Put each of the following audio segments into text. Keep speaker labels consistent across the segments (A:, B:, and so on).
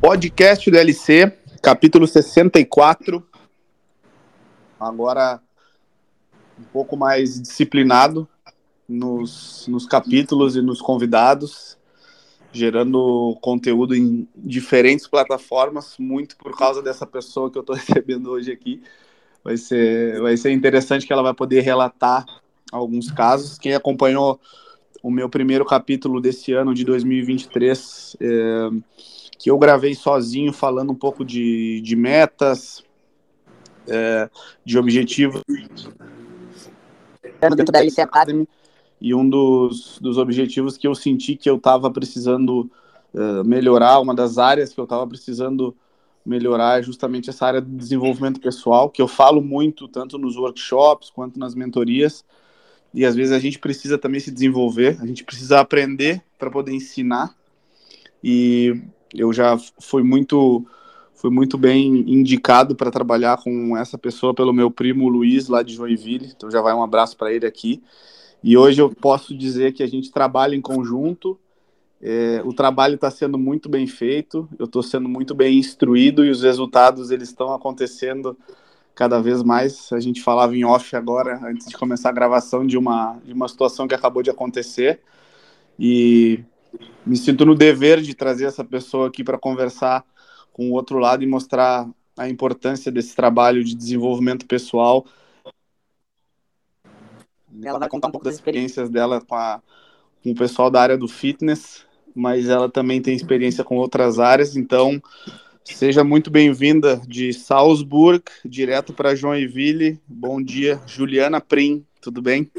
A: Podcast do LC, capítulo 64. Agora um pouco mais disciplinado nos, nos capítulos e nos convidados, gerando conteúdo em diferentes plataformas, muito por causa dessa pessoa que eu estou recebendo hoje aqui. Vai ser, vai ser interessante que ela vai poder relatar alguns casos. Quem acompanhou o meu primeiro capítulo desse ano de 2023, é, que eu gravei sozinho, falando um pouco de, de metas, é, de objetivos dentro da LC Academy. E um dos, dos objetivos que eu senti que eu estava precisando uh, melhorar, uma das áreas que eu estava precisando melhorar é justamente essa área de desenvolvimento pessoal, que eu falo muito, tanto nos workshops quanto nas mentorias, e às vezes a gente precisa também se desenvolver, a gente precisa aprender para poder ensinar. E eu já fui muito fui muito bem indicado para trabalhar com essa pessoa pelo meu primo Luiz lá de Joinville. Então já vai um abraço para ele aqui. E hoje eu posso dizer que a gente trabalha em conjunto. É, o trabalho está sendo muito bem feito. Eu estou sendo muito bem instruído e os resultados eles estão acontecendo cada vez mais. A gente falava em off agora, antes de começar a gravação, de uma, de uma situação que acabou de acontecer. E me sinto no dever de trazer essa pessoa aqui para conversar com o outro lado e mostrar a importância desse trabalho de desenvolvimento pessoal. Ela vai contar um pouco das experiências dela com, a, com o pessoal da área do fitness, mas ela também tem experiência com outras áreas, então Seja muito bem-vinda de Salzburg, direto para Joinville. Bom dia, Juliana Prim, tudo bem?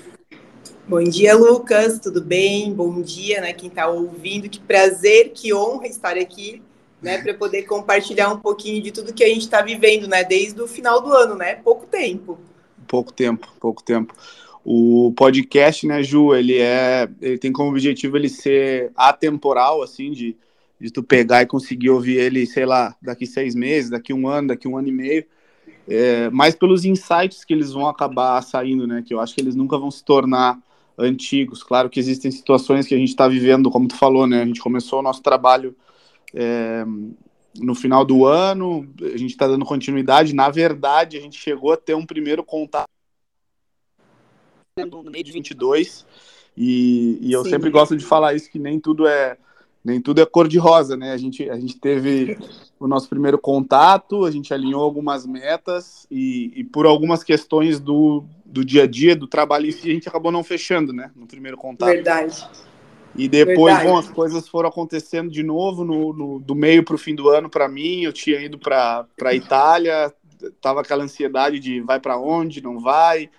B: Bom dia, Lucas, tudo bem? Bom dia, né? Quem está ouvindo, que prazer, que honra estar aqui, né? Para poder compartilhar um pouquinho de tudo que a gente está vivendo, né? Desde o final do ano, né? Pouco tempo.
A: Pouco tempo, pouco tempo. O podcast, né, Ju, ele é, ele tem como objetivo ele ser atemporal, assim, de de tu pegar e conseguir ouvir ele, sei lá, daqui seis meses, daqui um ano, daqui um ano e meio, é, mais pelos insights que eles vão acabar saindo, né? Que eu acho que eles nunca vão se tornar antigos. Claro que existem situações que a gente está vivendo, como tu falou, né? A gente começou o nosso trabalho é, no final do ano, a gente está dando continuidade. Na verdade, a gente chegou a ter um primeiro contato no meio de 22, e, e eu Sim. sempre gosto de falar isso, que nem tudo é nem tudo é cor de rosa, né? A gente, a gente teve o nosso primeiro contato, a gente alinhou algumas metas e, e por algumas questões do, do dia a dia, do trabalho em si, a gente acabou não fechando, né? No primeiro contato.
B: Verdade.
A: E depois, Verdade. bom, as coisas foram acontecendo de novo no, no do meio para o fim do ano para mim. Eu tinha ido para a Itália, tava aquela ansiedade de vai para onde, não vai,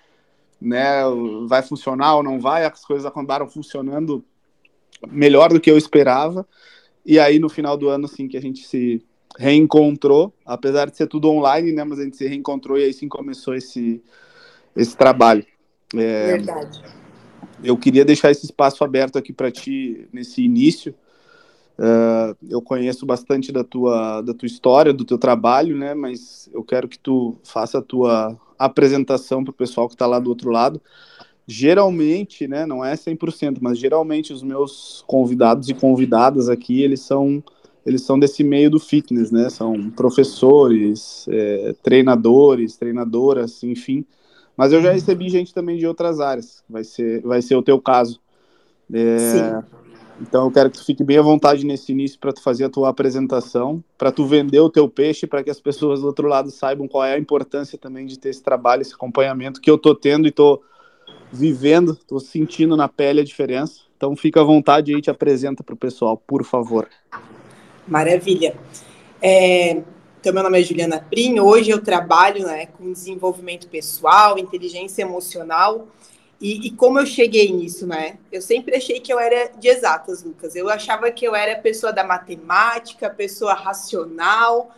A: né? Vai funcionar ou não vai? As coisas acabaram funcionando melhor do que eu esperava. E aí, no final do ano, assim, que a gente se reencontrou, apesar de ser tudo online, né? Mas a gente se reencontrou e aí sim começou esse, esse trabalho.
B: É, Verdade.
A: Eu queria deixar esse espaço aberto aqui para ti nesse início. Uh, eu conheço bastante da tua, da tua história, do teu trabalho, né? Mas eu quero que tu faça a tua apresentação para o pessoal que está lá do outro lado geralmente, né, não é 100%, mas geralmente os meus convidados e convidadas aqui, eles são eles são desse meio do fitness, né, são professores, é, treinadores, treinadoras, enfim, mas eu já recebi gente também de outras áreas, vai ser, vai ser o teu caso. É. Então eu quero que tu fique bem à vontade nesse início para tu fazer a tua apresentação, para tu vender o teu peixe, para que as pessoas do outro lado saibam qual é a importância também de ter esse trabalho, esse acompanhamento que eu tô tendo e tô vivendo, estou sentindo na pele a diferença. Então fica à vontade e te apresenta para o pessoal, por favor.
B: Maravilha. É, então, meu nome é Juliana Prim. Hoje eu trabalho né, com desenvolvimento pessoal, inteligência emocional. E, e, como eu cheguei nisso, né? Eu sempre achei que eu era de exatas, Lucas. Eu achava que eu era pessoa da matemática, pessoa racional,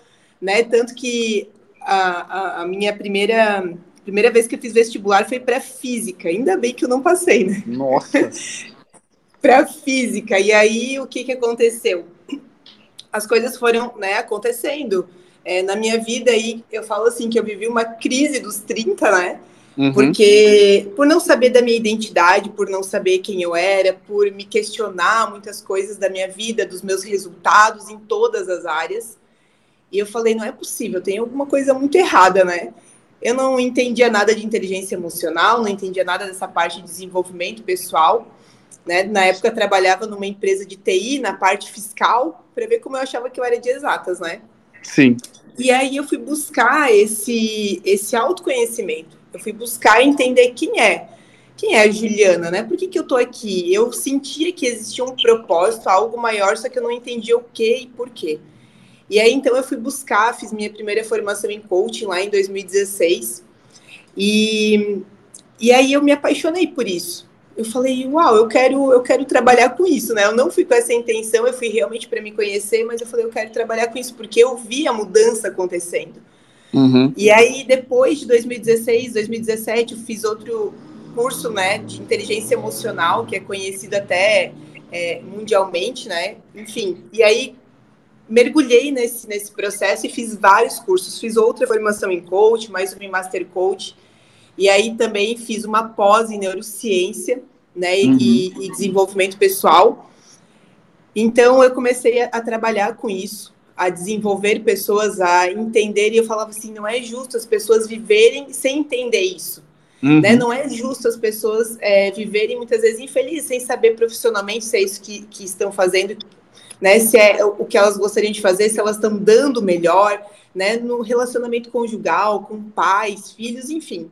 B: né? Tanto que a, a, a minha primeira primeira vez que eu fiz vestibular foi para física. Ainda bem que eu não passei, né?
A: Nossa.
B: para física. E aí o que que aconteceu? As coisas foram, né, acontecendo. É, na minha vida aí, eu falo assim que eu vivi uma crise dos 30, né? Uhum. Porque, por não saber da minha identidade, por não saber quem eu era, por me questionar muitas coisas da minha vida, dos meus resultados em todas as áreas. E eu falei, não é possível, tem alguma coisa muito errada, né? Eu não entendia nada de inteligência emocional, não entendia nada dessa parte de desenvolvimento pessoal. Né? Na época, eu trabalhava numa empresa de TI, na parte fiscal, para ver como eu achava que eu era de exatas, né?
A: Sim.
B: E aí eu fui buscar esse, esse autoconhecimento. Eu fui buscar entender quem é. Quem é a Juliana, né? Por que, que eu tô aqui? Eu sentia que existia um propósito, algo maior, só que eu não entendia o que e por quê. E aí, então, eu fui buscar, fiz minha primeira formação em coaching lá em 2016. E, e aí eu me apaixonei por isso eu falei, uau, eu quero, eu quero trabalhar com isso, né? Eu não fui com essa intenção, eu fui realmente para me conhecer, mas eu falei, eu quero trabalhar com isso, porque eu vi a mudança acontecendo. Uhum. E aí, depois de 2016, 2017, eu fiz outro curso, né, de inteligência emocional, que é conhecido até é, mundialmente, né? Enfim, e aí mergulhei nesse, nesse processo e fiz vários cursos. Fiz outra formação em coach, mais uma em master coach. E aí também fiz uma pós em neurociência, né, uhum. e, e, desenvolvimento pessoal. Então eu comecei a, a, trabalhar com isso, a desenvolver pessoas a entender e eu falava assim, não é justo as pessoas viverem sem entender isso. Uhum. Né? Não é justo as pessoas é, viverem muitas vezes infelizes sem saber profissionalmente se é isso que, que estão fazendo, né? Se é o que elas gostariam de fazer, se elas estão dando melhor, né? No relacionamento conjugal, com pais, filhos, enfim.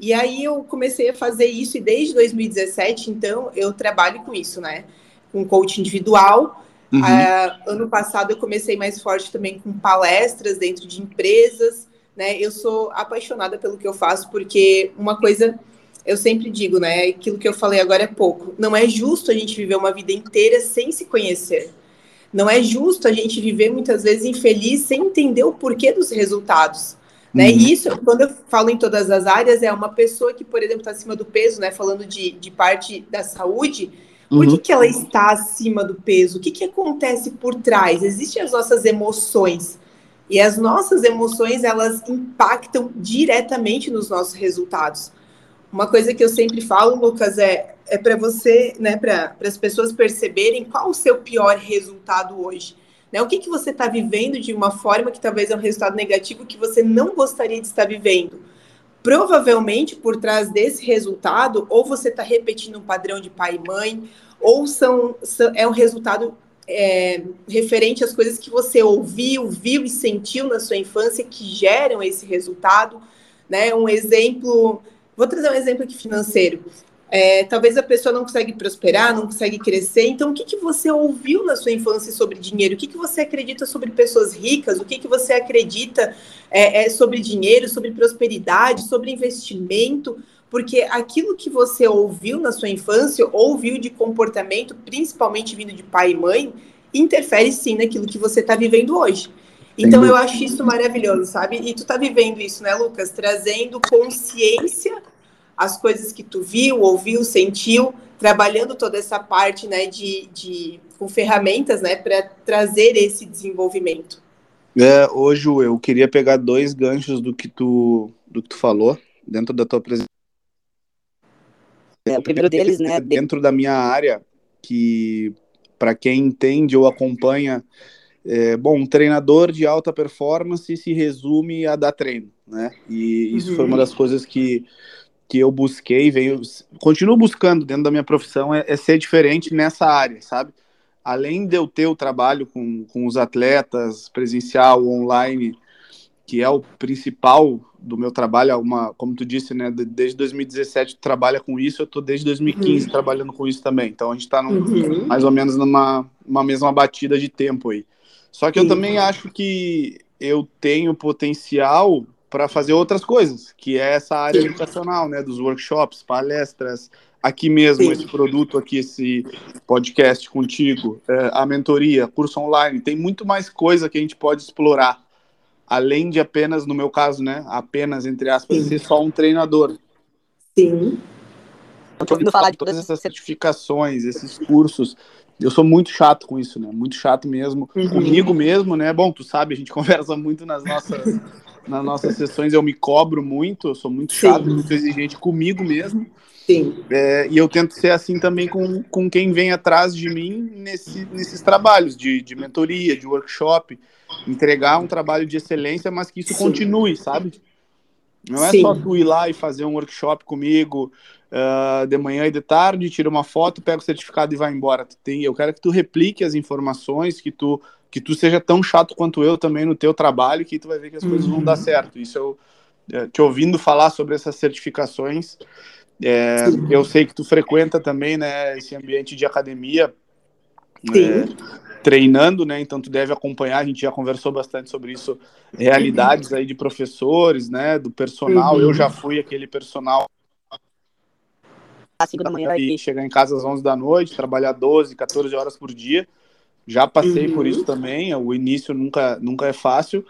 B: E aí eu comecei a fazer isso e desde 2017, então, eu trabalho com isso, né? Com coaching individual. Uhum. Uh, ano passado eu comecei mais forte também com palestras dentro de empresas, né? Eu sou apaixonada pelo que eu faço, porque uma coisa eu sempre digo, né? Aquilo que eu falei agora é pouco. Não é justo a gente viver uma vida inteira sem se conhecer. Não é justo a gente viver muitas vezes infeliz sem entender o porquê dos resultados. Né? Uhum. E isso, quando eu falo em todas as áreas, é uma pessoa que, por exemplo, está acima do peso, né? Falando de, de parte da saúde, por que, uhum. que ela está acima do peso? O que, que acontece por trás? Existem as nossas emoções. E as nossas emoções, elas impactam diretamente nos nossos resultados. Uma coisa que eu sempre falo, Lucas, é, é para você, né, para as pessoas perceberem qual o seu pior resultado hoje. Né? O que, que você está vivendo de uma forma que talvez é um resultado negativo que você não gostaria de estar vivendo? Provavelmente, por trás desse resultado, ou você está repetindo um padrão de pai e mãe, ou são, são é um resultado é, referente às coisas que você ouviu, viu e sentiu na sua infância que geram esse resultado. Né? Um exemplo, vou trazer um exemplo aqui financeiro. É, talvez a pessoa não consegue prosperar, não consegue crescer. Então, o que, que você ouviu na sua infância sobre dinheiro? O que, que você acredita sobre pessoas ricas? O que, que você acredita é, é, sobre dinheiro, sobre prosperidade, sobre investimento? Porque aquilo que você ouviu na sua infância, ouviu de comportamento, principalmente vindo de pai e mãe, interfere sim naquilo que você está vivendo hoje. Então, eu acho isso maravilhoso, sabe? E tu está vivendo isso, né, Lucas? Trazendo consciência as coisas que tu viu, ouviu, sentiu, trabalhando toda essa parte, né, de, de com ferramentas, né, para trazer esse desenvolvimento.
A: É, hoje eu queria pegar dois ganchos do que tu do que tu falou dentro da tua apresentação.
C: É, o primeiro deles, né,
A: dentro da minha área, que para quem entende ou acompanha, é, bom, um treinador de alta performance se resume a dar treino, né? E isso uhum. foi uma das coisas que que eu busquei, veio, continuo buscando dentro da minha profissão, é, é, ser diferente nessa área, sabe? Além de eu ter o trabalho com, com os atletas, presencial, online, que é o principal do meu trabalho, é uma, como tu disse, né, desde 2017 tu trabalha com isso, eu tô desde 2015 uhum. trabalhando com isso também, então a gente está uhum. mais ou menos numa uma mesma batida de tempo aí. Só que eu também acho que eu tenho potencial para fazer outras coisas, que é essa área Sim. educacional, né, dos workshops, palestras, aqui mesmo Sim. esse produto aqui, esse podcast contigo, é, a mentoria, curso online, tem muito mais coisa que a gente pode explorar, além de apenas, no meu caso, né, apenas entre aspas, Sim. ser só um treinador.
B: Sim.
A: Eu tô ouvindo falar de todas essas certificações, esses cursos. Eu sou muito chato com isso, né? Muito chato mesmo. Uhum. Comigo mesmo, né? Bom, tu sabe, a gente conversa muito nas nossas nas nossas sessões eu me cobro muito, eu sou muito chato, Sim. muito exigente comigo mesmo.
B: Sim.
A: É, e eu tento ser assim também com, com quem vem atrás de mim nesse, nesses trabalhos de, de mentoria, de workshop, entregar um trabalho de excelência, mas que isso Sim. continue, sabe? Não é Sim. só tu ir lá e fazer um workshop comigo uh, de manhã e de tarde, tira uma foto, pega o certificado e vai embora. Tu tem, eu quero que tu replique as informações, que tu que tu seja tão chato quanto eu também no teu trabalho, que tu vai ver que as uhum. coisas vão dar uhum. certo. Isso eu é, te ouvindo falar sobre essas certificações, é, eu sei que tu frequenta também, né, esse ambiente de academia, é, treinando, né? Então tu deve acompanhar. A gente já conversou bastante sobre isso, realidades aí de professores, né? Do personal. Uhum. Eu já fui aquele personal às 5 da manhã e chegar em casa às 11 da noite, trabalhar 12, 14 horas por dia. Já passei uhum. por isso também. O início nunca, nunca é fácil,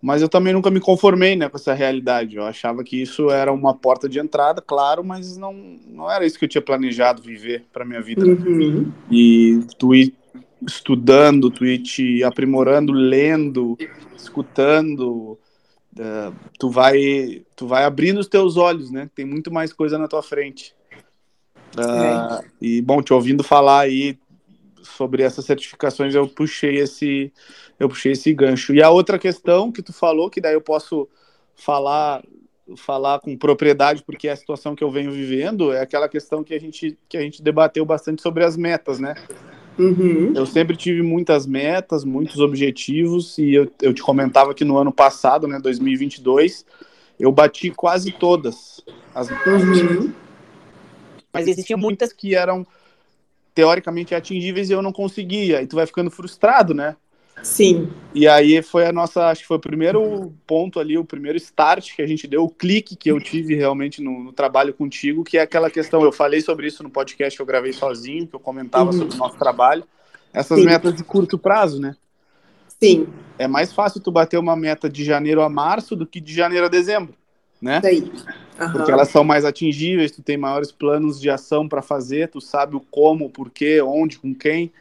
A: mas eu também nunca me conformei né, com essa realidade. Eu achava que isso era uma porta de entrada, claro, mas não, não era isso que eu tinha planejado viver para minha vida. Uhum. E tu ir estudando, tu ir te aprimorando, lendo, escutando, uh, tu vai tu vai abrindo os teus olhos, né? Tem muito mais coisa na tua frente. Uh. E bom, te ouvindo falar aí sobre essas certificações, eu puxei esse eu puxei esse gancho. E a outra questão que tu falou, que daí eu posso falar falar com propriedade porque é a situação que eu venho vivendo, é aquela questão que a gente que a gente debateu bastante sobre as metas, né? Uhum. Eu sempre tive muitas metas, muitos objetivos e eu, eu te comentava que no ano passado, né, 2022, eu bati quase todas as metas. Uhum. Mas existiam muitas que eram teoricamente atingíveis e eu não conseguia. E tu vai ficando frustrado, né?
B: Sim.
A: E aí foi a nossa, acho que foi o primeiro ponto ali, o primeiro start que a gente deu, o clique que eu tive realmente no, no trabalho contigo, que é aquela questão, eu falei sobre isso no podcast que eu gravei sozinho, que eu comentava uhum. sobre o nosso trabalho, essas Sim. metas de curto prazo, né?
B: Sim.
A: É mais fácil tu bater uma meta de janeiro a março do que de janeiro a dezembro, né? Uhum. Porque elas são mais atingíveis, tu tem maiores planos de ação para fazer, tu sabe o como, o porquê, onde, com quem.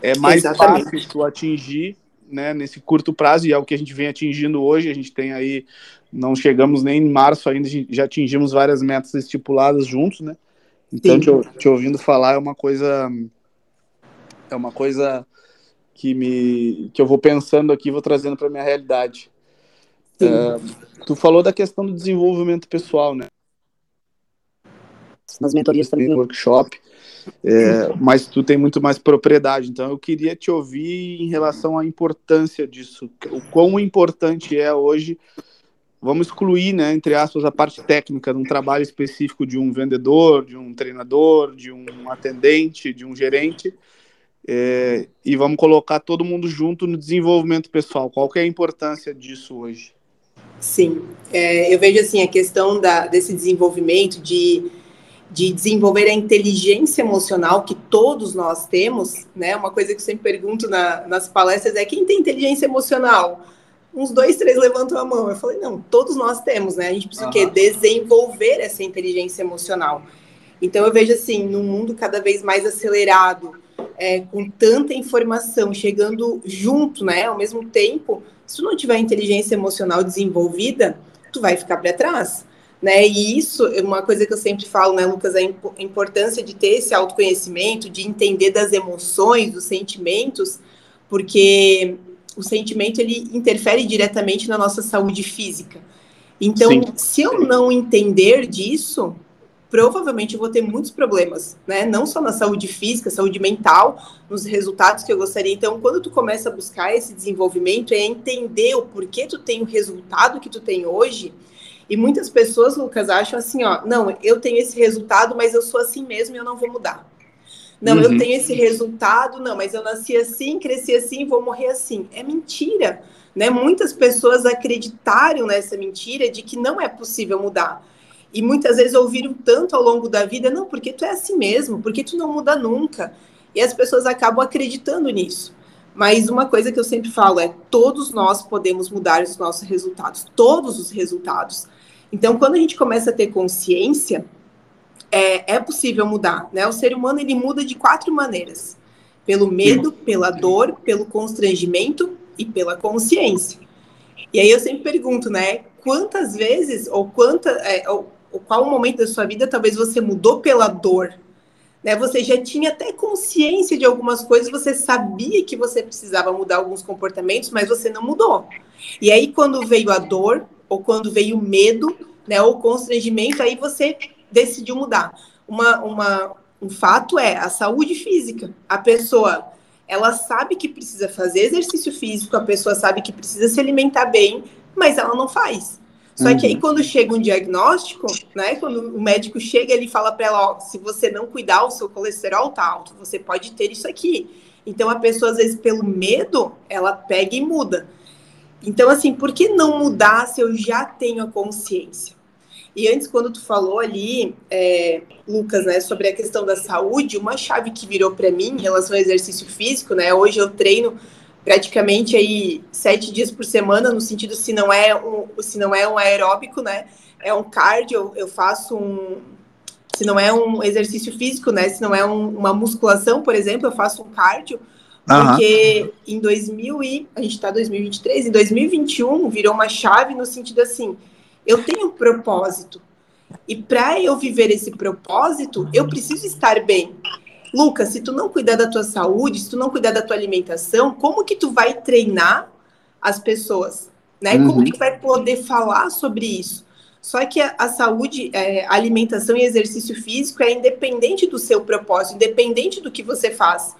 A: É mais Exatamente. fácil tu atingir né, nesse curto prazo, e é o que a gente vem atingindo hoje. A gente tem aí, não chegamos nem em março ainda, já atingimos várias metas estipuladas juntos, né? Então, te, te, ouvindo falar é uma coisa. É uma coisa que, me, que eu vou pensando aqui, vou trazendo para minha realidade. Uh, tu falou da questão do desenvolvimento pessoal, né?
B: Nas mentorias também.
A: Workshop, é, mas tu tem muito mais propriedade. Então eu queria te ouvir em relação à importância disso. O quão importante é hoje. Vamos excluir, né, entre aspas, a parte técnica de um trabalho específico de um vendedor, de um treinador, de um atendente, de um gerente, é, e vamos colocar todo mundo junto no desenvolvimento pessoal. Qual que é a importância disso hoje?
B: Sim, é, eu vejo assim a questão da, desse desenvolvimento de, de desenvolver a inteligência emocional que todos nós temos, né? Uma coisa que eu sempre pergunto na, nas palestras é quem tem inteligência emocional? Uns dois, três levantam a mão. Eu falei, não, todos nós temos, né? A gente precisa uhum. o quê? Desenvolver essa inteligência emocional. Então eu vejo assim, num mundo cada vez mais acelerado, é, com tanta informação chegando junto, né, ao mesmo tempo, se tu não tiver inteligência emocional desenvolvida, tu vai ficar para trás. Né? E isso é uma coisa que eu sempre falo, né, Lucas, a importância de ter esse autoconhecimento, de entender das emoções, dos sentimentos, porque o sentimento ele interfere diretamente na nossa saúde física. Então, Sim. se eu não entender disso, provavelmente eu vou ter muitos problemas, né? Não só na saúde física, saúde mental, nos resultados que eu gostaria. Então, quando tu começa a buscar esse desenvolvimento, é entender o porquê tu tem o resultado que tu tem hoje. E muitas pessoas, Lucas, acham assim, ó, não, eu tenho esse resultado, mas eu sou assim mesmo e eu não vou mudar. Não, uhum. eu tenho esse resultado, não, mas eu nasci assim, cresci assim, vou morrer assim. É mentira, né? Muitas pessoas acreditaram nessa mentira de que não é possível mudar. E muitas vezes ouviram tanto ao longo da vida, não, porque tu é assim mesmo, porque tu não muda nunca. E as pessoas acabam acreditando nisso. Mas uma coisa que eu sempre falo é: todos nós podemos mudar os nossos resultados, todos os resultados. Então, quando a gente começa a ter consciência, é, é possível mudar. Né? O ser humano ele muda de quatro maneiras: pelo medo, pela dor, pelo constrangimento e pela consciência. E aí eu sempre pergunto, né? Quantas vezes ou quanta, é, ou, qual momento da sua vida talvez você mudou pela dor? Né, você já tinha até consciência de algumas coisas, você sabia que você precisava mudar alguns comportamentos, mas você não mudou. E aí, quando veio a dor, ou quando veio o medo, né, ou constrangimento, aí você decidiu mudar. Uma, uma, um fato é a saúde física. A pessoa, ela sabe que precisa fazer exercício físico, a pessoa sabe que precisa se alimentar bem, mas ela não faz. Só uhum. que aí, uhum. quando chega um diagnóstico, né? Quando o médico chega, ele fala para ela: ó, se você não cuidar, o seu colesterol tá alto, você pode ter isso aqui. Então, a pessoa, às vezes, pelo medo, ela pega e muda. Então, assim, por que não mudar se eu já tenho a consciência? E antes, quando tu falou ali, é, Lucas, né, sobre a questão da saúde, uma chave que virou para mim em relação ao exercício físico, né? Hoje eu treino praticamente aí sete dias por semana, no sentido se não é um, se não é um aeróbico, né? É um cardio, eu faço um se não é um exercício físico, né? Se não é um, uma musculação, por exemplo, eu faço um cardio, porque uhum. em 2000 e a gente está 2023, em 2021 virou uma chave no sentido assim, eu tenho um propósito. E para eu viver esse propósito, eu preciso estar bem. Lucas, se tu não cuidar da tua saúde, se tu não cuidar da tua alimentação, como que tu vai treinar as pessoas? Né? Uhum. Como que tu vai poder falar sobre isso? Só que a, a saúde, é, a alimentação e exercício físico é independente do seu propósito, independente do que você faz.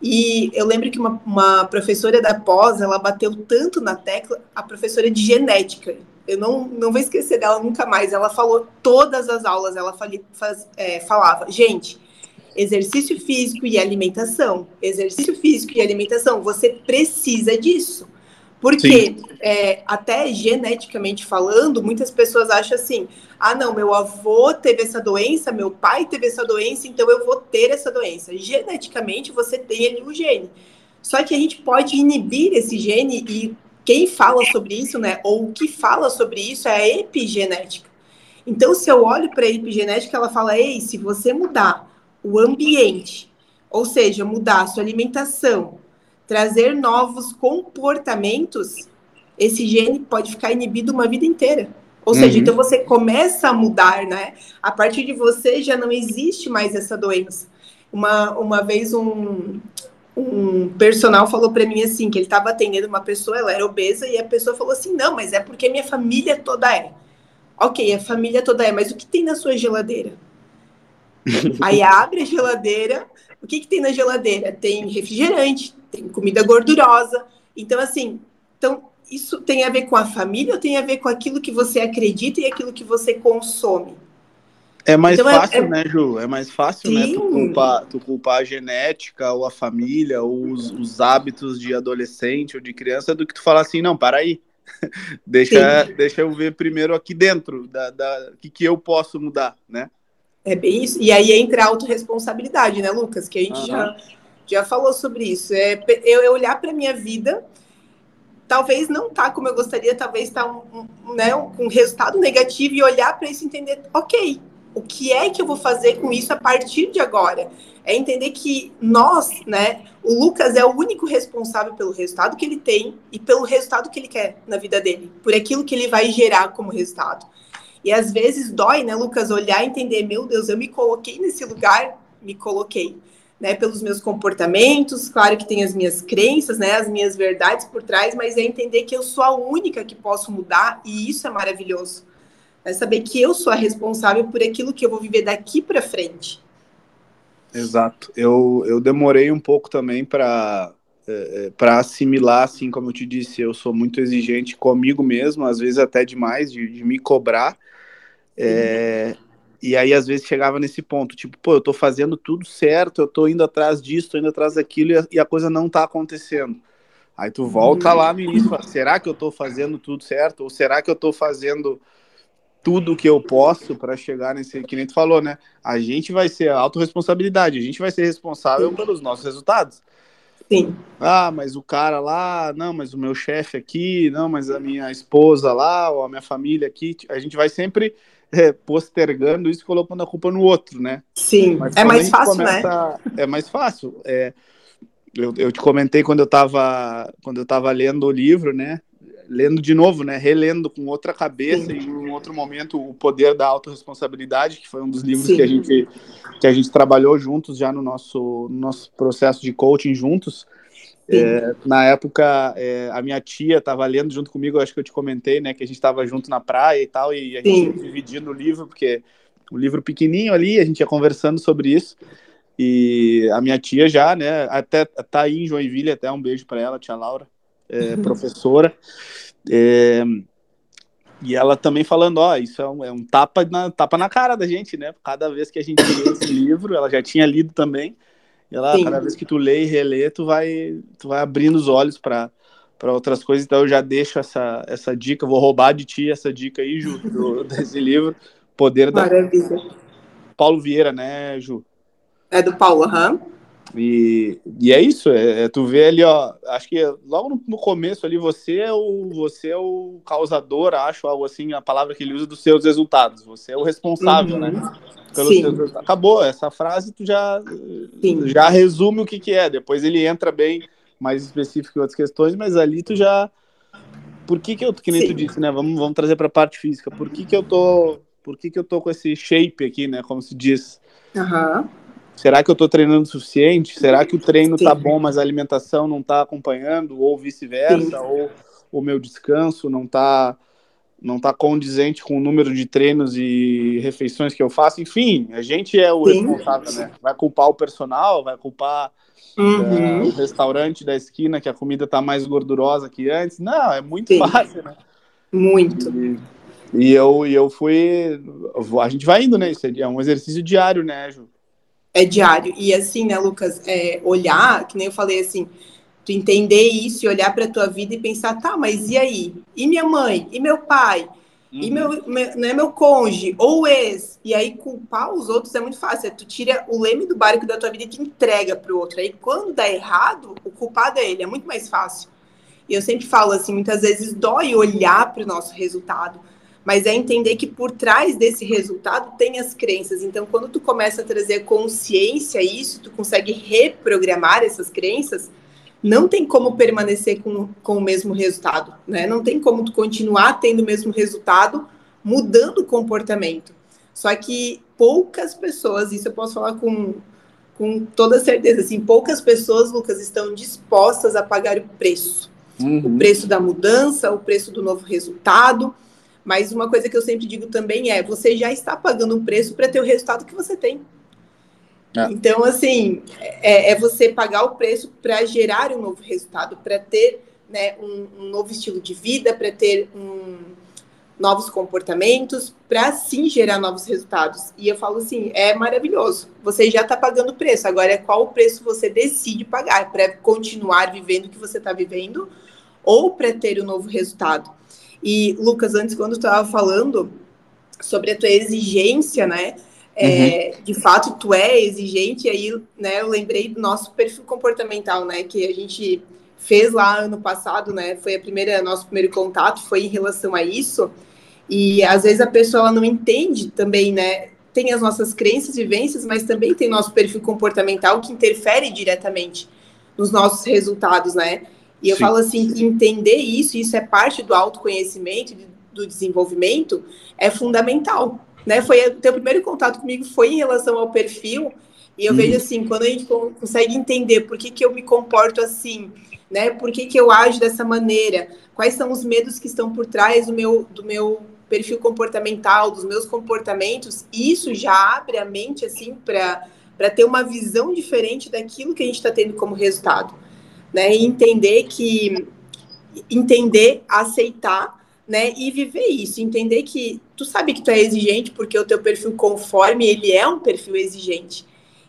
B: E eu lembro que uma, uma professora da pós, ela bateu tanto na tecla, a professora de genética. Eu não, não vou esquecer dela nunca mais. Ela falou todas as aulas, ela faz, é, falava, gente, exercício físico e alimentação. Exercício físico e alimentação, você precisa disso. Porque, é, até geneticamente falando, muitas pessoas acham assim: ah, não, meu avô teve essa doença, meu pai teve essa doença, então eu vou ter essa doença. Geneticamente, você tem ali o gene. Só que a gente pode inibir esse gene e quem fala sobre isso, né, ou o que fala sobre isso é a epigenética. Então, se eu olho para a epigenética, ela fala: ei, se você mudar o ambiente, ou seja, mudar a sua alimentação, trazer novos comportamentos, esse gene pode ficar inibido uma vida inteira. Ou uhum. seja, então você começa a mudar, né? A partir de você já não existe mais essa doença. Uma, uma vez um, um personal falou para mim assim, que ele estava atendendo uma pessoa, ela era obesa, e a pessoa falou assim, não, mas é porque minha família toda é. Ok, a família toda é, mas o que tem na sua geladeira? Aí abre a geladeira, o que, que tem na geladeira? Tem refrigerante, tem comida gordurosa. Então, assim, então, isso tem a ver com a família ou tem a ver com aquilo que você acredita e aquilo que você consome?
A: É mais então, é, fácil, é, né, Ju? É mais fácil, Sim. né, tu culpar, tu culpar a genética ou a família ou os, os, hábitos de adolescente ou de criança do que tu falar assim, não, para aí. deixa, deixa eu ver primeiro aqui dentro da, da que, que eu posso mudar, né?
B: É bem isso. E aí entra a autorresponsabilidade, né, Lucas? Que a gente uhum. já, já falou sobre isso. É eu, eu olhar para minha vida, talvez não tá como eu gostaria, talvez tá um, um, né, um resultado negativo e olhar para isso e entender, ok, o que é que eu vou fazer com isso a partir de agora? É entender que nós, né, o Lucas é o único responsável pelo resultado que ele tem e pelo resultado que ele quer na vida dele, por aquilo que ele vai gerar como resultado. E às vezes dói, né, Lucas, olhar e entender, meu Deus, eu me coloquei nesse lugar, me coloquei, né, pelos meus comportamentos, claro que tem as minhas crenças, né, as minhas verdades por trás, mas é entender que eu sou a única que posso mudar e isso é maravilhoso. É saber que eu sou a responsável por aquilo que eu vou viver daqui para frente.
A: Exato. Eu, eu demorei um pouco também para é, é para assimilar, assim, como eu te disse, eu sou muito exigente comigo mesmo, às vezes até demais, de, de me cobrar. É, e aí, às vezes, chegava nesse ponto, tipo, pô, eu tô fazendo tudo certo, eu tô indo atrás disso, tô indo atrás daquilo, e a, e a coisa não tá acontecendo. Aí tu volta lá no início, fala, será que eu tô fazendo tudo certo? Ou será que eu tô fazendo tudo que eu posso para chegar nesse, que nem tu falou, né? A gente vai ser a autorresponsabilidade, a gente vai ser responsável pelos nossos resultados.
B: Sim.
A: Ah, mas o cara lá, não, mas o meu chefe aqui, não, mas a minha esposa lá, ou a minha família aqui, a gente vai sempre é, postergando isso colocando a culpa no outro, né?
B: Sim, é mais fácil, né? começa,
A: né? É mais fácil. É, eu, eu te comentei quando eu estava quando eu tava lendo o livro, né? lendo de novo, né, relendo com outra cabeça Sim. e em um outro momento o poder da autorresponsabilidade, que foi um dos livros Sim. que a gente que a gente trabalhou juntos já no nosso no nosso processo de coaching juntos. É, na época, é, a minha tia estava lendo junto comigo, acho que eu te comentei, né, que a gente estava junto na praia e tal, e a gente dividindo o livro, porque o um livro pequenininho ali, a gente ia conversando sobre isso. E a minha tia já, né, até tá aí em Joinville, até um beijo para ela, tia Laura, é, uhum. professora. É, e ela também falando, ó, isso é um, é um, tapa, na, tapa na cara da gente, né? Cada vez que a gente lê esse livro, ela já tinha lido também. E ela, Sim. cada vez que tu lê e relê, tu vai, tu vai abrindo os olhos para para outras coisas, então eu já deixo essa, essa dica, vou roubar de ti essa dica aí, Ju, do, desse livro, Poder da... Maravilha. Paulo Vieira, né, Ju?
B: É do Paulo, aham. Uhum.
A: E, e é isso, é, é, tu vê ali, ó, acho que logo no, no, começo ali, você é, o, você é o causador, acho, algo assim, a palavra que ele usa dos seus resultados, você é o responsável, né, uhum. né? Pelos Sim. seus Acabou, essa frase tu já, já resume o que que é, depois ele entra bem mais específico em outras questões, mas ali tu já... Por que que eu, que nem Sim. tu disse, né, vamos, vamos trazer para a parte física, por que que eu tô, por que que eu tô com esse shape aqui, né, como se diz...
B: Aham. Uhum
A: Será que eu estou treinando o suficiente? Será que o treino está bom, mas a alimentação não está acompanhando? Ou vice-versa? Ou o meu descanso não está não tá condizente com o número de treinos e refeições que eu faço? Enfim, a gente é o Sim. responsável, né? Vai culpar o personal, vai culpar uhum. uh, o restaurante da esquina que a comida está mais gordurosa que antes. Não, é muito Sim. fácil, né?
B: Muito.
A: E, e eu, e eu fui. A gente vai indo, né? Isso é um exercício diário, né, Ju?
B: É diário. E assim, né, Lucas, é, olhar, que nem eu falei assim, tu entender isso e olhar para a tua vida e pensar, tá, mas e aí? E minha mãe? E meu pai? Uhum. E meu, meu, né, meu cônjuge? Ou ex? E aí culpar os outros é muito fácil. É, tu tira o leme do barco da tua vida e te entrega para o outro. Aí quando dá errado, o culpado é ele. É muito mais fácil. E eu sempre falo assim, muitas vezes dói olhar para o nosso resultado mas é entender que por trás desse resultado tem as crenças. Então, quando tu começa a trazer consciência a isso, tu consegue reprogramar essas crenças, não tem como permanecer com, com o mesmo resultado, né? Não tem como tu continuar tendo o mesmo resultado mudando o comportamento. Só que poucas pessoas, isso eu posso falar com, com toda certeza, assim, poucas pessoas, Lucas, estão dispostas a pagar o preço. Uhum. O preço da mudança, o preço do novo resultado. Mas uma coisa que eu sempre digo também é: você já está pagando um preço para ter o resultado que você tem. É. Então, assim, é, é, você pagar o preço para gerar um novo resultado, para ter né, um, um, novo estilo de vida, para ter um, novos comportamentos, para sim gerar novos resultados. E eu falo assim: é maravilhoso. Você já está pagando o preço. Agora, é qual o preço você decide pagar para continuar vivendo o que você está vivendo ou para ter um novo resultado. E, Lucas, antes, quando tu estava falando sobre a tua exigência, né? É, uhum. De fato, tu é exigente, e aí, né, eu lembrei do nosso perfil comportamental, né? Que a gente fez lá ano passado, né? Foi a primeira, nosso primeiro contato, foi em relação a isso. E às vezes a pessoa não entende também, né? Tem as nossas crenças, vivências, mas também tem nosso perfil comportamental que interfere diretamente nos nossos resultados, né? E eu Sim. falo assim que entender isso, isso é parte do autoconhecimento, do desenvolvimento, é fundamental. Né? Foi o teu primeiro contato comigo foi em relação ao perfil, e eu hum. vejo assim, quando a gente consegue entender por que, que eu me comporto assim, né? Por que, que eu ajo dessa maneira, quais são os medos que estão por trás do meu, do meu perfil comportamental, dos meus comportamentos, isso já abre a mente assim para ter uma visão diferente daquilo que a gente está tendo como resultado né? E entender que entender, aceitar, né? E viver isso, entender que tu sabe que tu é exigente porque o teu perfil conforme ele é um perfil exigente.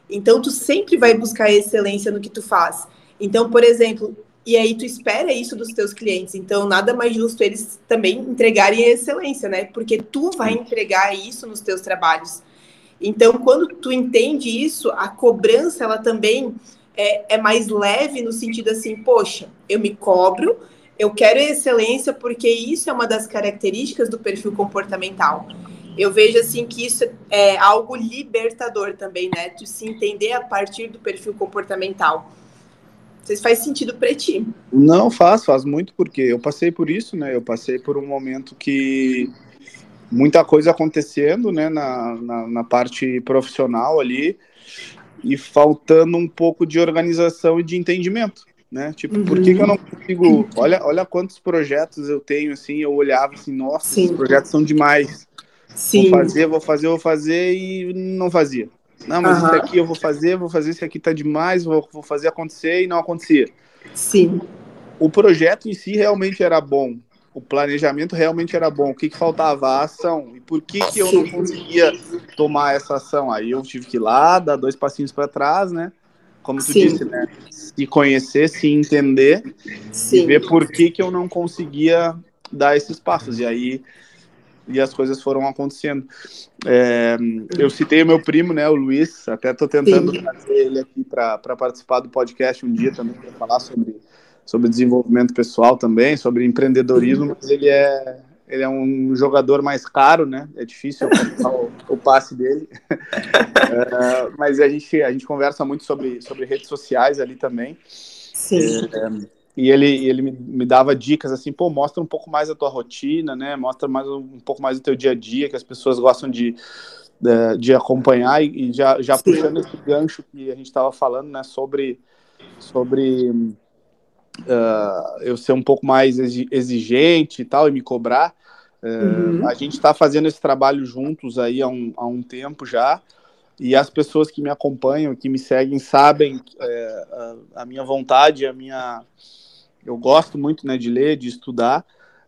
B: Então tu sempre vai buscar excelência no que tu faz. Então, por exemplo, e aí tu espera isso dos teus clientes. Então, nada mais justo eles também entregarem a excelência, né? Porque tu vai entregar isso nos teus trabalhos. Então, quando tu entende isso, a cobrança ela também é, é mais leve no sentido assim, poxa, eu me cobro, eu quero excelência porque isso é uma das características do perfil comportamental. Eu vejo assim que isso é algo libertador também, né? De se entender a partir do perfil comportamental. Se faz sentido para ti.
A: Não, faz, faz muito, porque eu passei por isso, né? Eu passei por um momento que muita coisa acontecendo, né, na, na, na parte profissional ali, e faltando um pouco de organização e de entendimento né? Tipo, uhum. por que, que, eu não consigo? Olha, olha quantos projetos eu tenho, assim, eu olhava assim, nossa, Sim. esses projetos são demais. Sim. Vou fazer, vou fazer, vou fazer e não fazia. Não, mas uhum. esse aqui eu vou fazer, vou fazer, esse aqui tá demais, vou, vou fazer acontecer e não acontecia.
B: Sim.
A: O projeto em si realmente era bom, o planejamento realmente era bom. O que, que faltava? A ação. E por que, que eu não conseguia tomar essa ação? Aí eu tive que ir lá, dar dois passinhos para trás, né? como tu Sim. disse, né? Se conhecer, se entender Sim. e ver por que, que eu não conseguia dar esses passos. E aí e as coisas foram acontecendo. É, eu citei o meu primo, né, o Luiz, até estou tentando Sim. trazer ele aqui para participar do podcast um dia também, para falar sobre, sobre desenvolvimento pessoal também, sobre empreendedorismo, mas ele é, ele é um jogador mais caro, né? É difícil o, o, passe dele. uh, mas a gente, a gente conversa muito sobre, sobre redes sociais ali também.
B: Sim.
A: É, e ele, ele me, me, dava dicas assim, pô, mostra um pouco mais a tua rotina, né? Mostra mais um pouco mais o teu dia a dia, que as pessoas gostam de, de, de acompanhar. E, e já, já puxando esse gancho que a gente estava falando, né? Sobre, sobre uh, eu ser um pouco mais exigente e tal, e me cobrar. Uhum. A gente está fazendo esse trabalho juntos aí há um, há um tempo já, e as pessoas que me acompanham, que me seguem, sabem é, a, a, minha vontade, a minha. Eu gosto muito né, de ler, de estudar,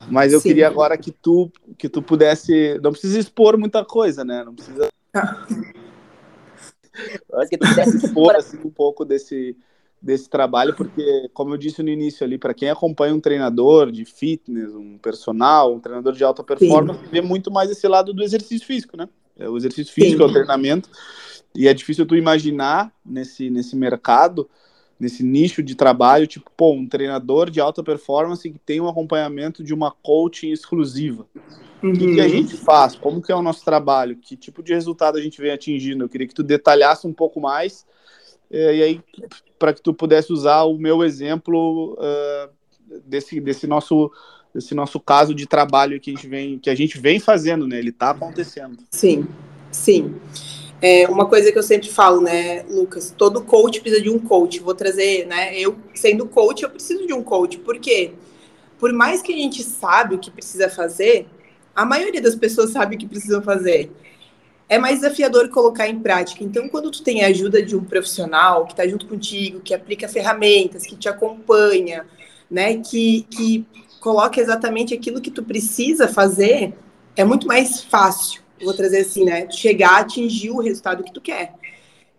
A: mas eu Sim. queria agora que tu, que tu pudesse. Não precisa expor muita coisa, né? Não precisa. que tu pudesse expor assim, um pouco desse, desse trabalho, porque, como eu disse no início ali, para quem acompanha um treinador de fitness, um personal, um treinador de alta performance, Sim. vê muito mais esse lado do exercício físico, né? É o exercício físico, Sim. é o treinamento, e é difícil tu imaginar nesse, nesse mercado, nesse nicho de trabalho, tipo, pô, um treinador de alta performance que tem um acompanhamento de uma coaching exclusiva. Uhum. O que, que, a uhum. gente faz? Como que é o nosso trabalho? Que tipo de resultado a gente vem atingindo? Eu queria que tu detalhasse um pouco mais, e aí para que tu pudesse usar o meu exemplo uh, desse, desse nosso desse nosso caso de trabalho que a gente vem que a gente vem fazendo, né? Ele está acontecendo.
B: Sim, sim. É uma coisa que eu sempre falo, né, Lucas? Todo coach precisa de um coach. Vou trazer, né? Eu sendo coach, eu preciso de um coach. Por quê? Por mais que a gente sabe o que precisa fazer, a maioria das pessoas sabe o que precisam fazer é mais desafiador colocar em prática. Então, quando tu tem a ajuda de um profissional que está junto contigo, que aplica ferramentas, que te acompanha, né, que, que coloca exatamente aquilo que tu precisa fazer, é muito mais fácil, vou trazer assim, né, chegar a atingir o resultado que tu quer.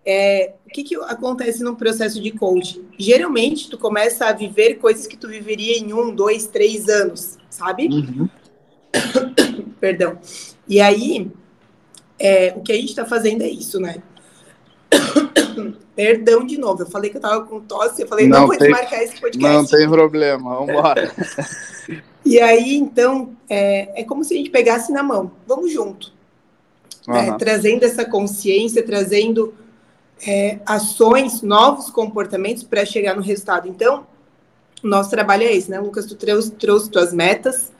B: É, o que, que acontece no processo de coaching? Geralmente, tu começa a viver coisas que tu viveria em um, dois, três anos, sabe? Uhum. Perdão. E aí, é, o que a gente está fazendo é isso, né? Perdão de novo, eu falei que eu estava com tosse, eu falei, não, não vou desmarcar esse podcast.
A: Não tem problema, vamos embora.
B: e aí, então, é, é como se a gente pegasse na mão, vamos junto. Uhum. É, trazendo essa consciência, trazendo é, ações, novos comportamentos para chegar no resultado. Então, nosso trabalho é esse, né, Lucas? Tu trouxe, trouxe tuas metas,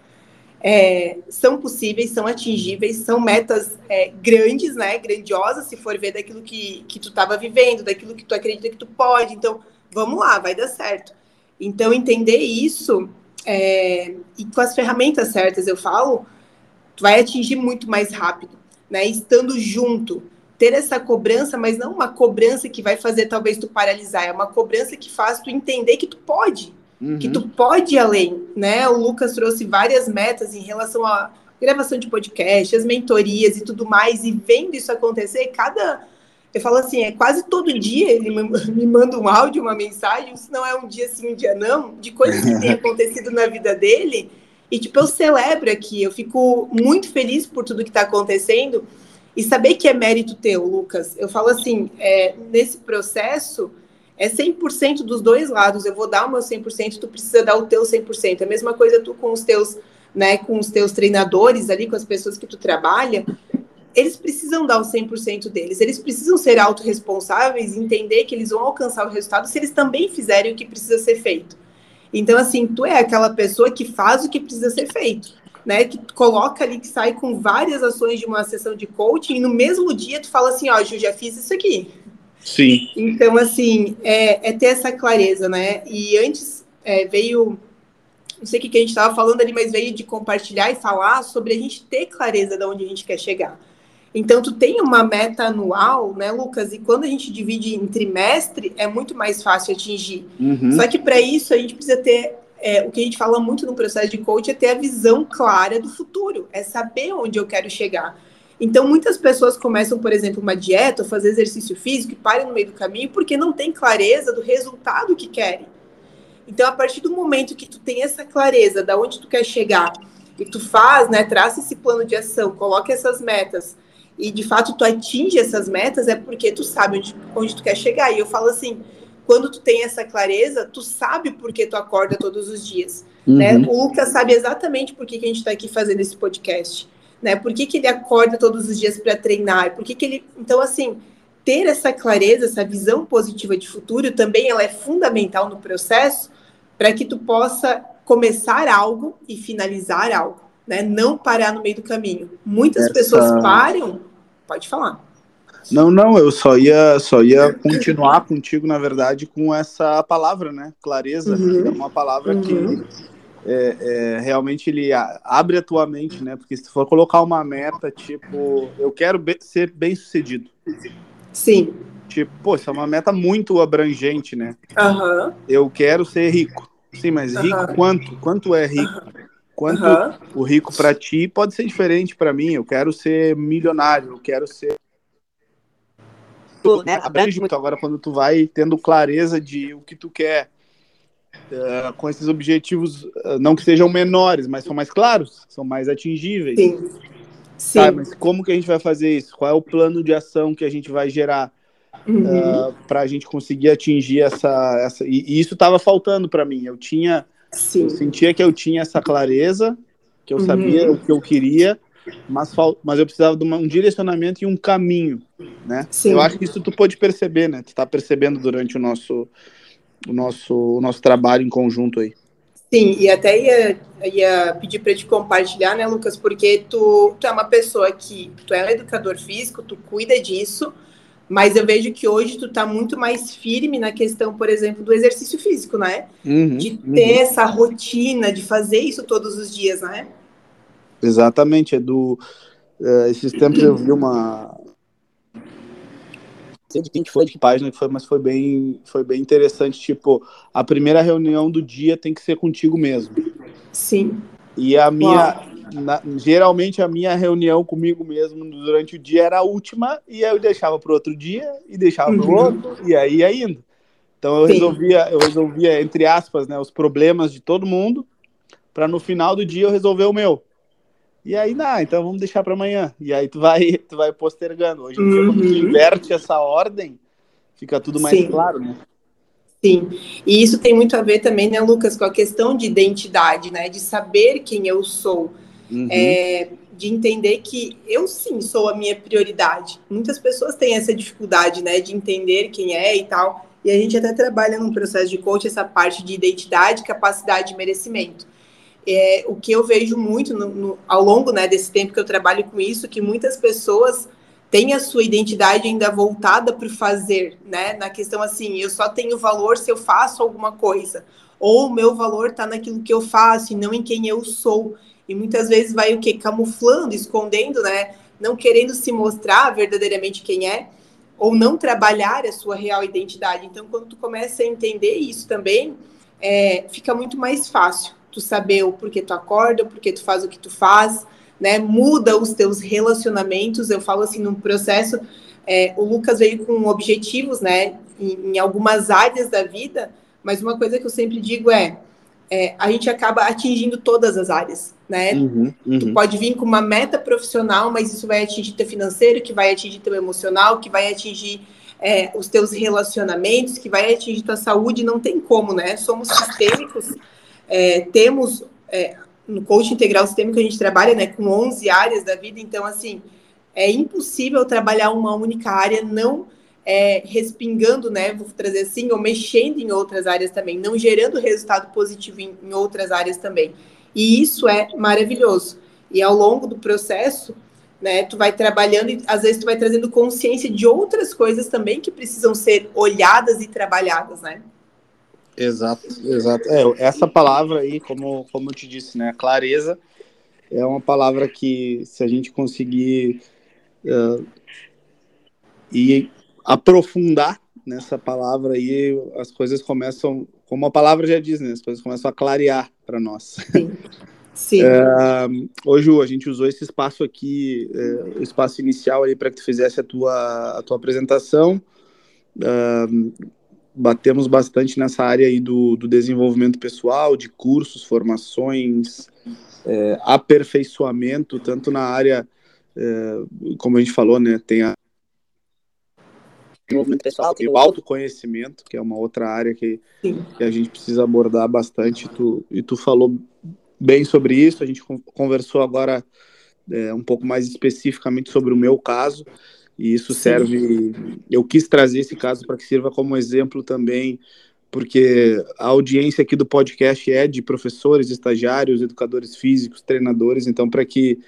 B: é, são possíveis, são atingíveis, são metas é, grandes, né? Grandiosas, se for ver daquilo que, que tu estava vivendo, daquilo que tu acredita que tu pode. Então, vamos lá, vai dar certo. Então, entender isso é, e com as ferramentas certas, eu falo, tu vai atingir muito mais rápido, né? Estando junto, ter essa cobrança, mas não uma cobrança que vai fazer talvez tu paralisar, é uma cobrança que faz tu entender que tu pode, uhum. que tu pode ir além, né? O Lucas trouxe várias metas em relação à gravação de podcast, as mentorias e tudo mais, e vendo isso acontecer, cada. Eu falo assim, é quase todo dia ele me manda um áudio, uma mensagem, se não é um dia sim, um dia não, de coisas que têm acontecido na vida dele. E, tipo, eu celebro aqui, eu fico muito feliz por tudo que está acontecendo e saber que é mérito teu, Lucas. Eu falo assim, é, nesse processo, é 100% dos dois lados. Eu vou dar o meu 100%, tu precisa dar o teu 100%. É a mesma coisa tu com os teus, né, com os teus treinadores ali, com as pessoas que tu trabalha. eles precisam dar o 100% deles, eles precisam ser autorresponsáveis, entender que eles vão alcançar o resultado se eles também fizerem o que precisa ser feito. Então, assim, tu é aquela pessoa que faz o que precisa ser feito, né? Que coloca ali, que sai com várias ações de uma sessão de coaching, e no mesmo dia tu fala assim, ó, Ju, já fiz isso aqui.
A: Sim.
B: Então, assim, é, é ter essa clareza, né? E antes é, veio não sei o que, que a gente estava falando ali, mas veio de compartilhar e falar sobre a gente ter clareza de onde a gente quer chegar. Então, tu tem uma meta anual, né, Lucas? E quando a gente divide em trimestre, é muito mais fácil atingir. Uhum. Só que para isso a gente precisa ter é, o que a gente fala muito no processo de coach é ter a visão clara do futuro, é saber onde eu quero chegar. Então, muitas pessoas começam, por exemplo, uma dieta, fazer exercício físico e param no meio do caminho porque não tem clareza do resultado que querem. Então, a partir do momento que tu tem essa clareza da onde tu quer chegar e tu faz, né, traça esse plano de ação, coloca essas metas, e de fato tu atinge essas metas, é porque tu sabe onde, onde tu quer chegar. E eu falo assim, quando tu tem essa clareza, tu sabe por que tu acorda todos os dias. Uhum. Né? O Lucas sabe exatamente por que, que a gente está aqui fazendo esse podcast. Né? Por que, que ele acorda todos os dias para treinar? Por que, que ele. Então, assim, ter essa clareza, essa visão positiva de futuro também ela é fundamental no processo para que tu possa começar algo e finalizar algo né? Não parar no meio do caminho. Muitas Essa... pessoas param. Pode falar.
A: Não, não, eu só ia, só ia continuar contigo, na verdade, com essa palavra, né? Clareza, uhum. é uma palavra uhum. que é, é, realmente ele abre a tua mente, né? Porque se tu for colocar uma meta, tipo, eu quero be ser bem sucedido.
B: Sim.
A: Tipo, pô, isso é uma meta muito abrangente, né?
B: Uhum.
A: Eu quero ser rico. Sim, mas rico quanto? Quanto é rico? Quanto uhum. o rico para ti pode ser diferente para mim. Eu quero ser milionário, eu quero ser. Né? Abrange muito agora quando tu vai tendo clareza de o que tu quer, uh, com esses objetivos, uh, não que sejam menores, mas são mais claros, são mais atingíveis.
B: Sim.
A: Sim. Tá, mas como que a gente vai fazer isso? Qual é o plano de ação que a gente vai gerar? Uhum. Uh, ah, para a gente conseguir atingir essa, essa... E, e isso estava faltando para mim. Eu tinha Sim. Eu sentia que eu tinha essa clareza, que eu uhum. sabia o que eu queria, mas, mas eu precisava de uma, um direcionamento e um caminho, né? Sim. Eu acho que isso tu pode perceber, né? Tu está percebendo durante o nosso, o nosso, o nosso trabalho em conjunto aí.
B: Sim, e até ia, ia pedir para te compartilhar, né, Lucas? Porque tu, tu é uma pessoa que tu é um educador físico, tu cuida disso, mas eu vejo que hoje tu tá muito mais firme na questão, por exemplo, do exercício físico, né? Uhum, de ter uhum. essa rotina, de fazer isso todos os dias, né?
A: Exatamente, é do uh, esses tempos eu vi uma sei de quem foi, de que página que foi, mas foi bem, foi bem interessante. Tipo, a primeira reunião do dia tem que ser contigo mesmo.
B: Sim.
A: E a minha, na, geralmente a minha reunião comigo mesmo durante o dia era a última, e aí eu deixava para outro dia, e deixava para o uhum. outro, e aí ia indo. Então eu resolvia, eu resolvia, entre aspas, né, os problemas de todo mundo, para no final do dia eu resolver o meu. E aí, não, então vamos deixar para amanhã. E aí tu vai, tu vai postergando. Hoje em dia, quando tu uhum. inverte essa ordem, fica tudo mais Sim. claro, né?
B: Sim, e isso tem muito a ver também, né, Lucas, com a questão de identidade, né, de saber quem eu sou uhum. é, de entender que eu sim sou a minha prioridade. Muitas pessoas têm essa dificuldade, né, de entender quem é e tal. E a gente até trabalha num processo de coach essa parte de identidade, capacidade e merecimento. É, o que eu vejo muito no, no, ao longo né, desse tempo que eu trabalho com isso, que muitas pessoas têm a sua identidade ainda voltada para o fazer, né? Na questão assim, eu só tenho valor se eu faço alguma coisa, ou o meu valor está naquilo que eu faço e não em quem eu sou e muitas vezes vai o que camuflando, escondendo, né? Não querendo se mostrar verdadeiramente quem é ou não trabalhar a sua real identidade. Então, quando tu começa a entender isso também, é, fica muito mais fácil tu saber o porquê tu acorda, o porquê tu faz o que tu faz, né? Muda os teus relacionamentos. Eu falo assim, num processo, é, o Lucas veio com objetivos, né? Em, em algumas áreas da vida, mas uma coisa que eu sempre digo é é, a gente acaba atingindo todas as áreas, né? Uhum, uhum. Tu pode vir com uma meta profissional, mas isso vai atingir teu financeiro, que vai atingir teu emocional, que vai atingir é, os teus relacionamentos, que vai atingir tua saúde, não tem como, né? Somos sistêmicos, é, temos, é, no coaching integral sistêmico a gente trabalha, né, com 11 áreas da vida, então, assim, é impossível trabalhar uma única área não é, respingando, né, vou trazer assim, ou mexendo em outras áreas também, não gerando resultado positivo em, em outras áreas também. E isso é maravilhoso. E ao longo do processo, né, tu vai trabalhando e às vezes tu vai trazendo consciência de outras coisas também que precisam ser olhadas e trabalhadas, né?
A: Exato, exato. É, essa palavra aí, como, como eu te disse, né, clareza é uma palavra que se a gente conseguir uh, ir aprofundar nessa palavra aí, as coisas começam, como a palavra já diz, né? As coisas começam a clarear para nós.
B: Sim. Sim.
A: Uh, hoje a gente usou esse espaço aqui, uh, o espaço inicial aí para que tu fizesse a tua, a tua apresentação. Uh, batemos bastante nessa área aí do, do desenvolvimento pessoal, de cursos, formações, é, aperfeiçoamento, tanto na área, é, como a gente falou, né, tem a desenvolvimento pessoal, tem o autoconhecimento, que é uma outra área que, que a gente precisa abordar bastante, tu, e tu falou bem sobre isso, a gente conversou agora é, um pouco mais especificamente sobre o meu caso, e isso Sim. serve, eu quis trazer esse caso para que sirva como exemplo também, porque a audiência aqui do podcast é de professores, estagiários, educadores físicos, treinadores, então para que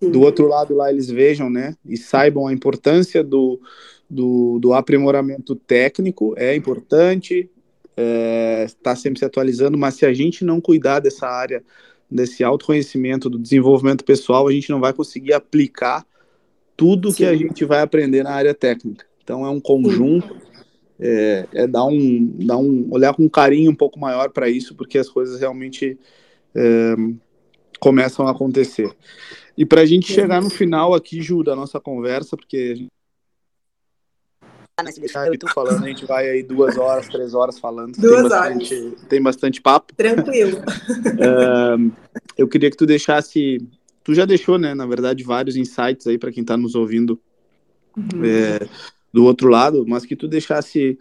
A: do outro lado lá eles vejam, né, e saibam a importância do, do, do aprimoramento técnico é importante, está é, tá sempre se atualizando, mas se a gente não cuidar dessa área, desse autoconhecimento, do desenvolvimento pessoal, a gente não vai conseguir aplicar tudo Sim. que a gente vai aprender na área técnica. Então é um conjunto, é, é, dar, um, dar um olhar com um carinho um pouco maior para isso, porque as coisas realmente é, começam a acontecer. E para a gente chegar no final aqui, Ju, da nossa conversa, porque a gente eu tô falando, a gente vai aí duas horas, três horas falando.
B: Duas tem bastante,
A: horas. Tem bastante papo.
B: Tranquilo.
A: uh, eu queria que tu deixasse. Tu já deixou, né, na verdade, vários insights aí para quem está nos ouvindo uhum. é, do outro lado, mas que tu deixasse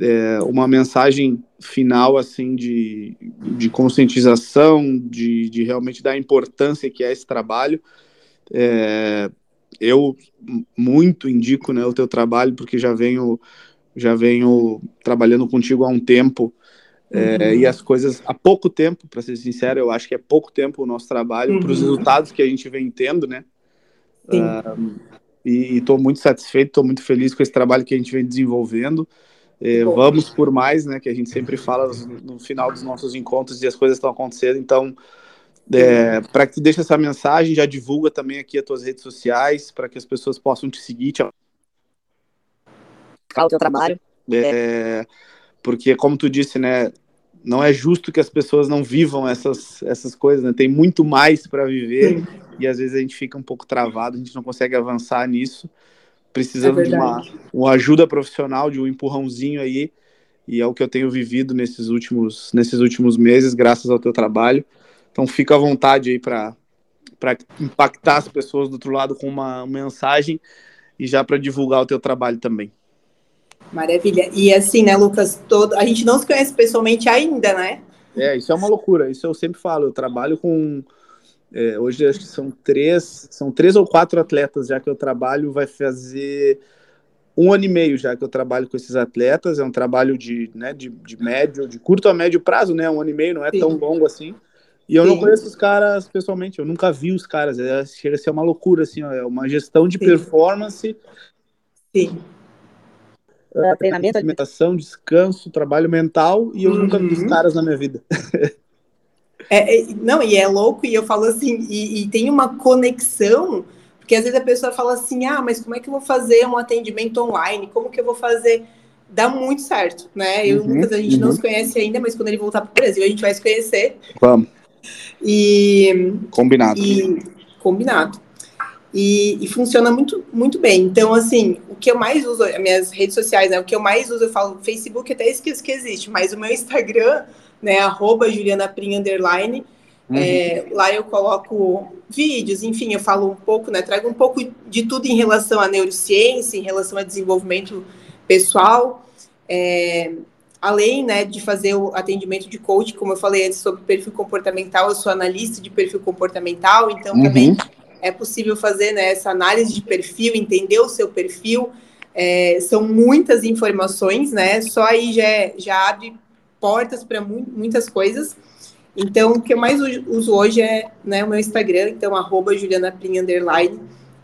A: é, uma mensagem final, assim, de, de conscientização, de, de realmente dar a importância que é esse trabalho. É, eu muito indico né, o teu trabalho, porque já venho, já venho trabalhando contigo há um tempo. É, uhum. e as coisas há pouco tempo, para ser sincero, eu acho que é pouco tempo o nosso trabalho uhum. para os resultados que a gente vem tendo, né? Uh, e estou muito satisfeito, estou muito feliz com esse trabalho que a gente vem desenvolvendo. É, vamos por mais, né? Que a gente sempre fala no final dos nossos encontros e as coisas estão acontecendo. Então, é, para que tu deixe essa mensagem, já divulga também aqui as tuas redes sociais, para que as pessoas possam te seguir, te...
B: o teu trabalho.
A: É, porque, como tu disse, né, não é justo que as pessoas não vivam essas, essas coisas, né? Tem muito mais para viver Sim. e às vezes a gente fica um pouco travado, a gente não consegue avançar nisso, precisando é de uma, uma ajuda profissional, de um empurrãozinho aí, e é o que eu tenho vivido nesses últimos, nesses últimos meses, graças ao teu trabalho. Então fica à vontade aí para impactar as pessoas do outro lado com uma mensagem e já para divulgar o teu trabalho também.
B: Maravilha. E assim, né, Lucas, todo... a gente não se conhece pessoalmente ainda, né?
A: É, isso é uma loucura. Isso eu sempre falo. Eu trabalho com. É, hoje acho que são três, são três ou quatro atletas já que eu trabalho. Vai fazer um ano e meio já que eu trabalho com esses atletas. É um trabalho de, né, de, de médio, de curto a médio prazo, né? Um ano e meio não é Sim. tão longo assim. E eu Sim. não conheço os caras pessoalmente, eu nunca vi os caras. É, chega a ser uma loucura, assim, ó, é uma gestão de Sim. performance.
B: Sim.
A: É, treinamento, alimentação, descanso, trabalho mental, e eu uhum. nunca vi os uhum. caras na minha vida.
B: É, é, não, e é louco, e eu falo assim, e, e, tem uma conexão, porque às vezes a pessoa fala assim, ah, mas como é que eu vou fazer um atendimento online? Como que eu vou fazer? Dá muito certo, né? Eu, uhum, Lucas, a gente uhum. não se conhece ainda, mas quando ele voltar para o Brasil, a gente vai se conhecer.
A: Vamos.
B: E,
A: combinado.
B: E, combinado. E, e, funciona muito, muito bem. Então, assim, o que eu mais uso, as minhas redes sociais, né? O que eu mais uso, eu falo Facebook, até esqueço que existe, mas o meu Instagram, né? Arroba Juliana Prim, underline. Uhum. É, lá eu coloco vídeos, enfim, eu falo um pouco, né? Trago um pouco de tudo em relação à neurociência, em relação a desenvolvimento pessoal. É, além né, de fazer o atendimento de coach, como eu falei antes sobre perfil comportamental, eu sou analista de perfil comportamental, então uhum. também é possível fazer né, essa análise de perfil, entender o seu perfil. É, são muitas informações, né? Só aí já, é, já abre portas para mu muitas coisas. Então, o que eu mais uso hoje é né, o meu Instagram, então, arroba.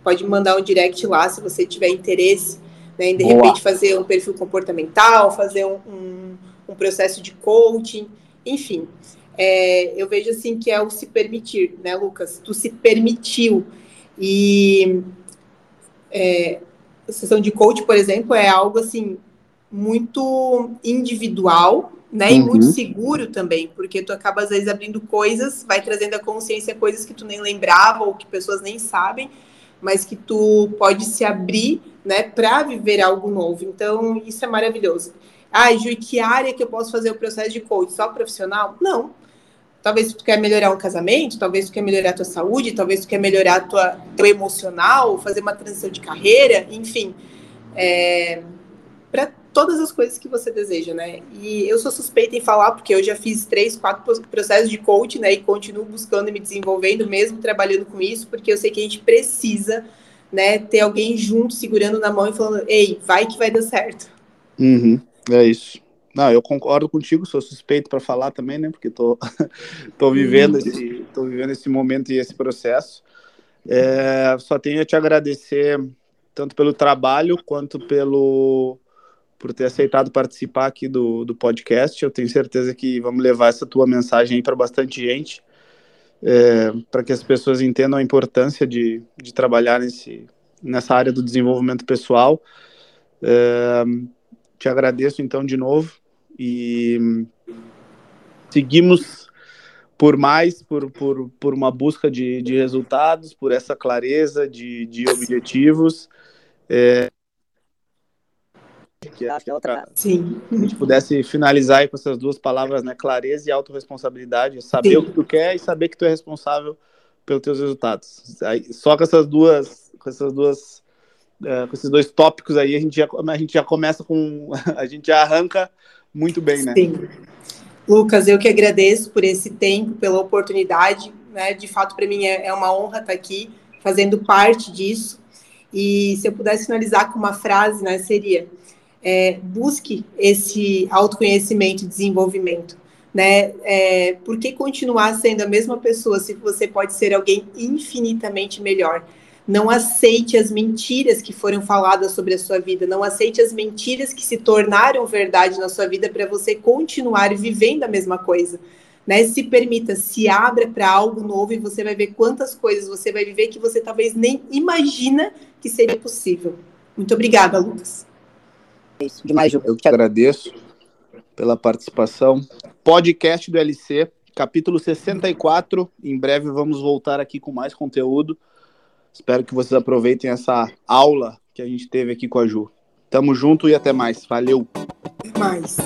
B: Pode mandar um direct lá se você tiver interesse né, em, de Boa. repente, fazer um perfil comportamental, fazer um, um, um processo de coaching, enfim. É, eu vejo, assim, que é o se permitir, né, Lucas? Tu se permitiu. E é, a sessão de coach, por exemplo, é algo, assim, muito individual, né? Uhum. E muito seguro também, porque tu acaba às vezes abrindo coisas, vai trazendo a consciência coisas que tu nem lembrava ou que pessoas nem sabem, mas que tu pode se abrir, né, para viver algo novo. Então, isso é maravilhoso. Ah, Ju, que área que eu posso fazer o processo de coach? Só profissional? Não. Talvez tu quer melhorar um casamento, talvez tu quer melhorar a tua saúde, talvez tu quer melhorar tua, teu emocional, fazer uma transição de carreira, enfim. É, para todas as coisas que você deseja, né? E eu sou suspeita em falar, porque eu já fiz três, quatro processos de coaching, né? E continuo buscando e me desenvolvendo, mesmo trabalhando com isso, porque eu sei que a gente precisa, né, ter alguém junto, segurando na mão e falando, ei, vai que vai dar certo.
A: Uhum, é isso. Não, eu concordo contigo, sou suspeito para falar também, né? Porque tô, tô vivendo esse, tô vivendo esse momento e esse processo. É, só tenho a te agradecer tanto pelo trabalho quanto pelo por ter aceitado participar aqui do, do podcast. Eu tenho certeza que vamos levar essa tua mensagem aí para bastante gente, é, para que as pessoas entendam a importância de, de trabalhar nesse, nessa área do desenvolvimento pessoal. É, te agradeço então de novo e seguimos por mais, por, por, por uma busca de, de resultados, por essa clareza de, de objetivos. É, que que é outra. Sim. Se a gente pudesse finalizar com essas duas palavras, né? Clareza e autorresponsabilidade. Saber Sim. o que tu quer e saber que tu é responsável pelos teus resultados. Aí, só com essas duas, com essas duas, uh, com esses dois tópicos aí, a gente já, a gente já começa com, a gente já arranca muito bem, né?
B: Sim. Lucas, eu que agradeço por esse tempo, pela oportunidade, né? De fato, para mim é, é uma honra estar aqui fazendo parte disso. E se eu pudesse finalizar com uma frase, né, seria: é, busque esse autoconhecimento e desenvolvimento. Né? É, por que continuar sendo a mesma pessoa se você pode ser alguém infinitamente melhor? Não aceite as mentiras que foram faladas sobre a sua vida, não aceite as mentiras que se tornaram verdade na sua vida para você continuar vivendo a mesma coisa. Né? Se permita, se abra para algo novo e você vai ver quantas coisas você vai viver que você talvez nem imagina que seria possível. Muito obrigada, Lucas.
A: É isso demais, Ju. Eu te agradeço pela participação. Podcast do LC, capítulo 64. Em breve vamos voltar aqui com mais conteúdo. Espero que vocês aproveitem essa aula que a gente teve aqui com a Ju. Tamo junto e até mais. Valeu.
B: Até mais.